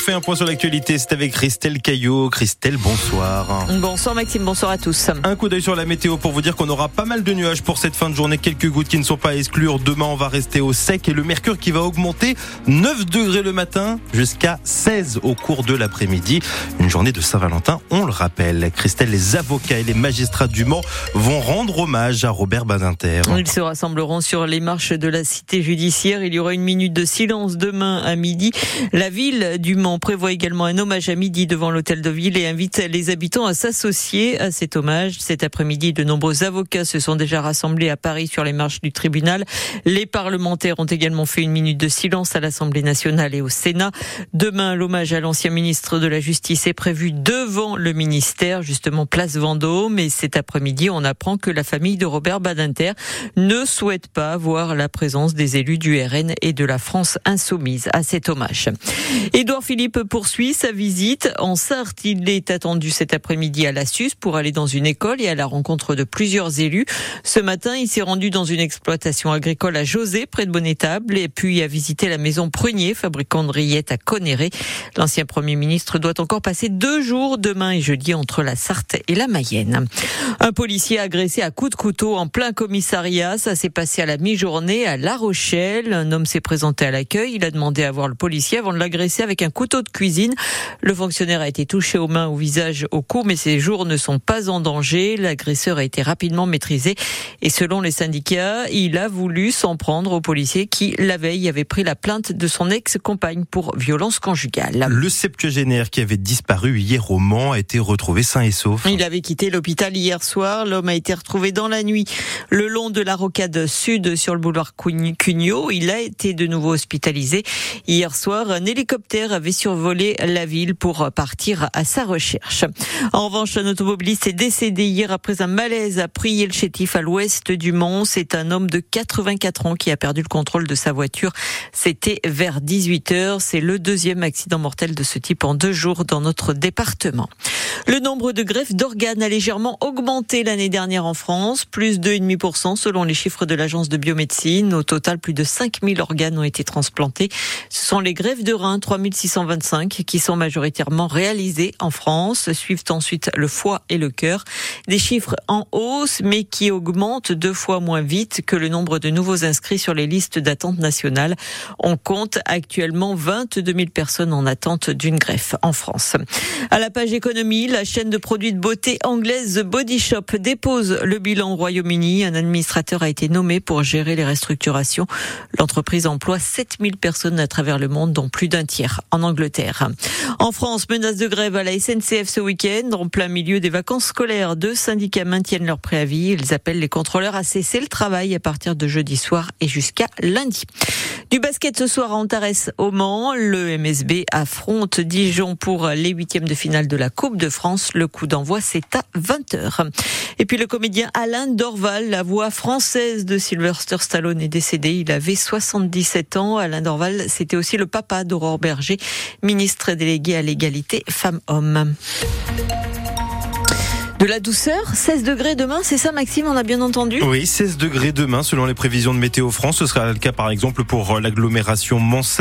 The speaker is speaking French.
fait un point sur l'actualité. C'est avec Christelle Caillot. Christelle, bonsoir. Bonsoir Maxime, bonsoir à tous. Un coup d'œil sur la météo pour vous dire qu'on aura pas mal de nuages pour cette fin de journée. Quelques gouttes qui ne sont pas à exclure. Demain, on va rester au sec et le mercure qui va augmenter 9 degrés le matin jusqu'à 16 au cours de l'après-midi. Une journée de Saint-Valentin, on le rappelle. Christelle, les avocats et les magistrats du Mans vont rendre hommage à Robert Badinter. Ils se rassembleront sur les marches de la cité judiciaire. Il y aura une minute de silence demain à midi. La ville du Mans prévoit également un hommage à midi devant l'hôtel de ville et invite les habitants à s'associer à cet hommage. Cet après-midi, de nombreux avocats se sont déjà rassemblés à Paris sur les marches du tribunal. Les parlementaires ont également fait une minute de silence à l'Assemblée nationale et au Sénat. Demain, l'hommage à l'ancien ministre de la Justice est prévu devant le ministère, justement place Vendôme. Et cet après-midi, on apprend que la famille de Robert Badinter ne souhaite pas voir la présence des élus du RN et de la France insoumise à cet hommage. Édouard Philippe poursuit sa visite en Sarthe. Il est attendu cet après-midi à l'Assus pour aller dans une école et à la rencontre de plusieurs élus. Ce matin, il s'est rendu dans une exploitation agricole à José, près de Bonnetable, et puis a visité la maison Prunier, fabricant de rillettes à Conéré. L'ancien Premier ministre doit encore passer deux jours demain et jeudi entre la Sarthe et la Mayenne. Un policier agressé à coups de couteau en plein commissariat. Ça s'est passé à la mi-journée à La Rochelle. Un homme s'est présenté à l'accueil. Il a demandé à voir le policier avant de l'agresser avec un couteau de cuisine. Le fonctionnaire a été touché aux mains, au visage, au cou, mais ses jours ne sont pas en danger. L'agresseur a été rapidement maîtrisé et selon les syndicats, il a voulu s'en prendre au policier qui, la veille, avait pris la plainte de son ex-compagne pour violence conjugale. Le septuagénaire qui avait disparu hier au Mans a été retrouvé sain et sauf. Il avait quitté l'hôpital hier soir. L'homme a été retrouvé dans la nuit le long de la rocade sud sur le boulevard Cugnot. Il a été de nouveau hospitalisé. Hier soir, un hélicoptère avait survoler la ville pour partir à sa recherche. En revanche, un automobiliste est décédé hier après un malaise à Priel chétif à l'ouest du Mont. C'est un homme de 84 ans qui a perdu le contrôle de sa voiture. C'était vers 18 h C'est le deuxième accident mortel de ce type en deux jours dans notre département. Le nombre de greffes d'organes a légèrement augmenté l'année dernière en France, plus de 2,5% selon les chiffres de l'agence de biomédecine. Au total, plus de 5000 organes ont été transplantés. Ce sont les greffes de reins, 3620 qui sont majoritairement réalisés en France. Suivent ensuite le foie et le cœur. Des chiffres en hausse, mais qui augmentent deux fois moins vite que le nombre de nouveaux inscrits sur les listes d'attente nationales. On compte actuellement 22 000 personnes en attente d'une greffe en France. À la page économie, la chaîne de produits de beauté anglaise The Body Shop dépose le bilan au Royaume-Uni. Un administrateur a été nommé pour gérer les restructurations. L'entreprise emploie 7000 personnes à travers le monde, dont plus d'un tiers en Angleterre. En France, menace de grève à la SNCF ce week-end. En plein milieu des vacances scolaires, deux syndicats maintiennent leur préavis. Ils appellent les contrôleurs à cesser le travail à partir de jeudi soir et jusqu'à lundi. Du basket ce soir à Antares au Mans. Le MSB affronte Dijon pour les huitièmes de finale de la Coupe de France. Le coup d'envoi, c'est à 20h. Et puis le comédien Alain Dorval, la voix française de Sylvester Stallone, est décédé. Il avait 77 ans. Alain Dorval, c'était aussi le papa d'Aurore Berger, ministre délégué à l'égalité femmes-hommes. De la douceur, 16 degrés demain, c'est ça Maxime, on a bien entendu? Oui, 16 degrés demain selon les prévisions de Météo France. Ce sera le cas par exemple pour l'agglomération Mansay.